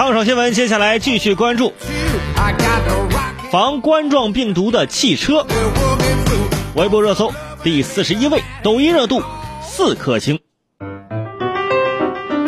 烫手新闻，接下来继续关注防冠状病毒的汽车。微博热搜第四十一位，抖音热度四颗星。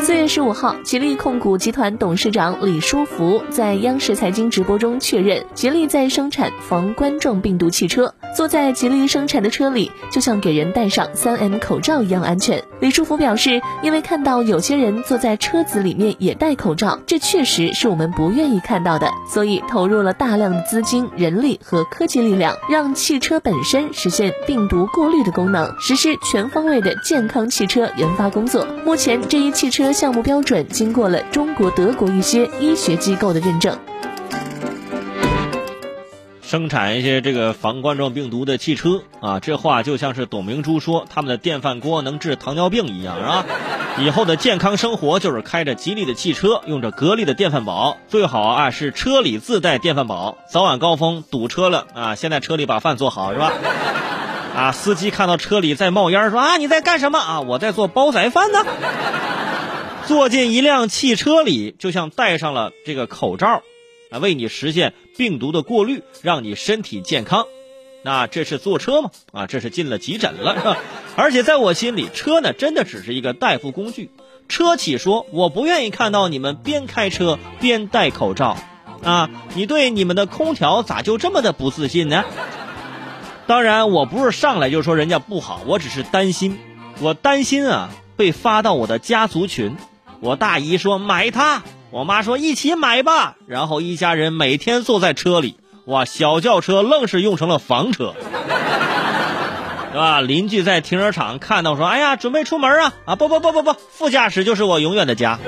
四月十五号，吉利控股集团董事长李书福在央视财经直播中确认，吉利在生产防冠状病毒汽车。坐在吉利生产的车里，就像给人戴上三 M 口罩一样安全。李书福表示，因为看到有些人坐在车子里面也戴口罩，这确实是我们不愿意看到的，所以投入了大量的资金、人力和科技力量，让汽车本身实现病毒过滤的功能，实施全方位的健康汽车研发工作。目前，这一汽车项目标准经过了中国、德国一些医学机构的认证。生产一些这个防冠状病毒的汽车啊，这话就像是董明珠说他们的电饭锅能治糖尿病一样，是吧？以后的健康生活就是开着吉利的汽车，用着格力的电饭煲，最好啊是车里自带电饭煲，早晚高峰堵车了啊，先在车里把饭做好，是吧？啊，司机看到车里在冒烟，说啊你在干什么啊？我在做煲仔饭呢。坐进一辆汽车里，就像戴上了这个口罩。啊，为你实现病毒的过滤，让你身体健康，那这是坐车吗？啊，这是进了急诊了，而且在我心里，车呢真的只是一个代步工具。车企说，我不愿意看到你们边开车边戴口罩，啊，你对你们的空调咋就这么的不自信呢？当然，我不是上来就说人家不好，我只是担心，我担心啊被发到我的家族群。我大姨说买它。我妈说一起买吧，然后一家人每天坐在车里，哇，小轿车愣是用成了房车，是吧？邻居在停车场看到说，哎呀，准备出门啊啊，不不不不不，副驾驶就是我永远的家。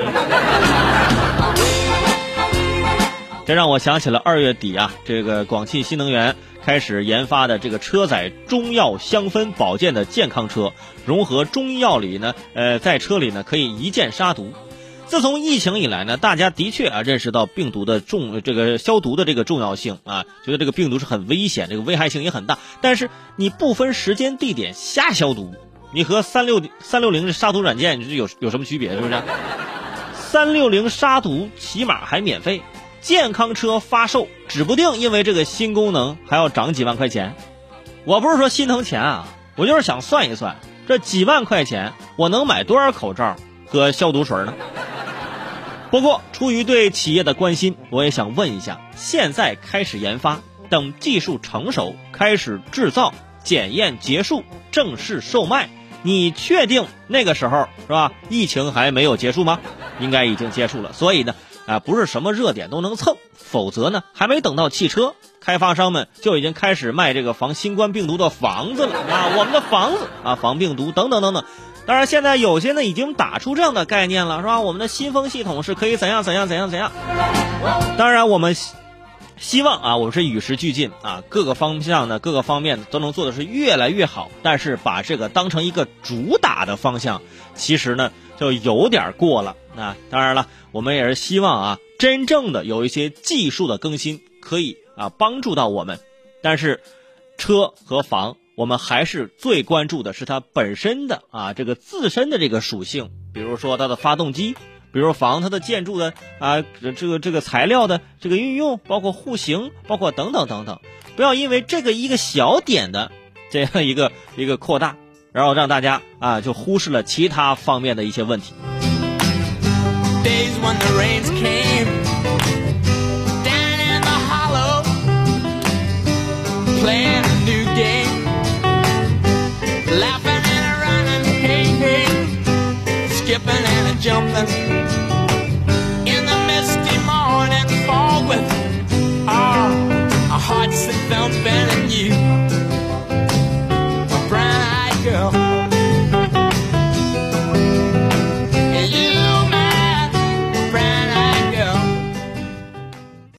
这让我想起了二月底啊，这个广汽新能源开始研发的这个车载中药香氛保健的健康车，融合中医药理呢，呃，在车里呢可以一键杀毒。自从疫情以来呢，大家的确啊认识到病毒的重这个消毒的这个重要性啊，觉得这个病毒是很危险，这个危害性也很大。但是你不分时间地点瞎消毒，你和三六三六零杀毒软件有有什么区别？是不是？三六零杀毒起码还免费，健康车发售，指不定因为这个新功能还要涨几万块钱。我不是说心疼钱啊，我就是想算一算，这几万块钱我能买多少口罩和消毒水呢？不过，出于对企业的关心，我也想问一下：现在开始研发，等技术成熟，开始制造、检验结束，正式售卖，你确定那个时候是吧？疫情还没有结束吗？应该已经结束了。所以呢，啊，不是什么热点都能蹭，否则呢，还没等到汽车，开发商们就已经开始卖这个防新冠病毒的房子了啊！我们的房子啊，防病毒等等等等。当然，现在有些呢已经打出这样的概念了，是吧？我们的新风系统是可以怎样怎样怎样怎样。当然，我们希望啊，我们是与时俱进啊，各个方向呢，各个方面都能做的是越来越好。但是把这个当成一个主打的方向，其实呢就有点过了。那当然了，我们也是希望啊，真正的有一些技术的更新可以啊帮助到我们。但是，车和房。我们还是最关注的是它本身的啊这个自身的这个属性，比如说它的发动机，比如房它的建筑的啊这个这个材料的这个运用，包括户型，包括等等等等，不要因为这个一个小点的这样一个一个扩大，然后让大家啊就忽视了其他方面的一些问题。jumping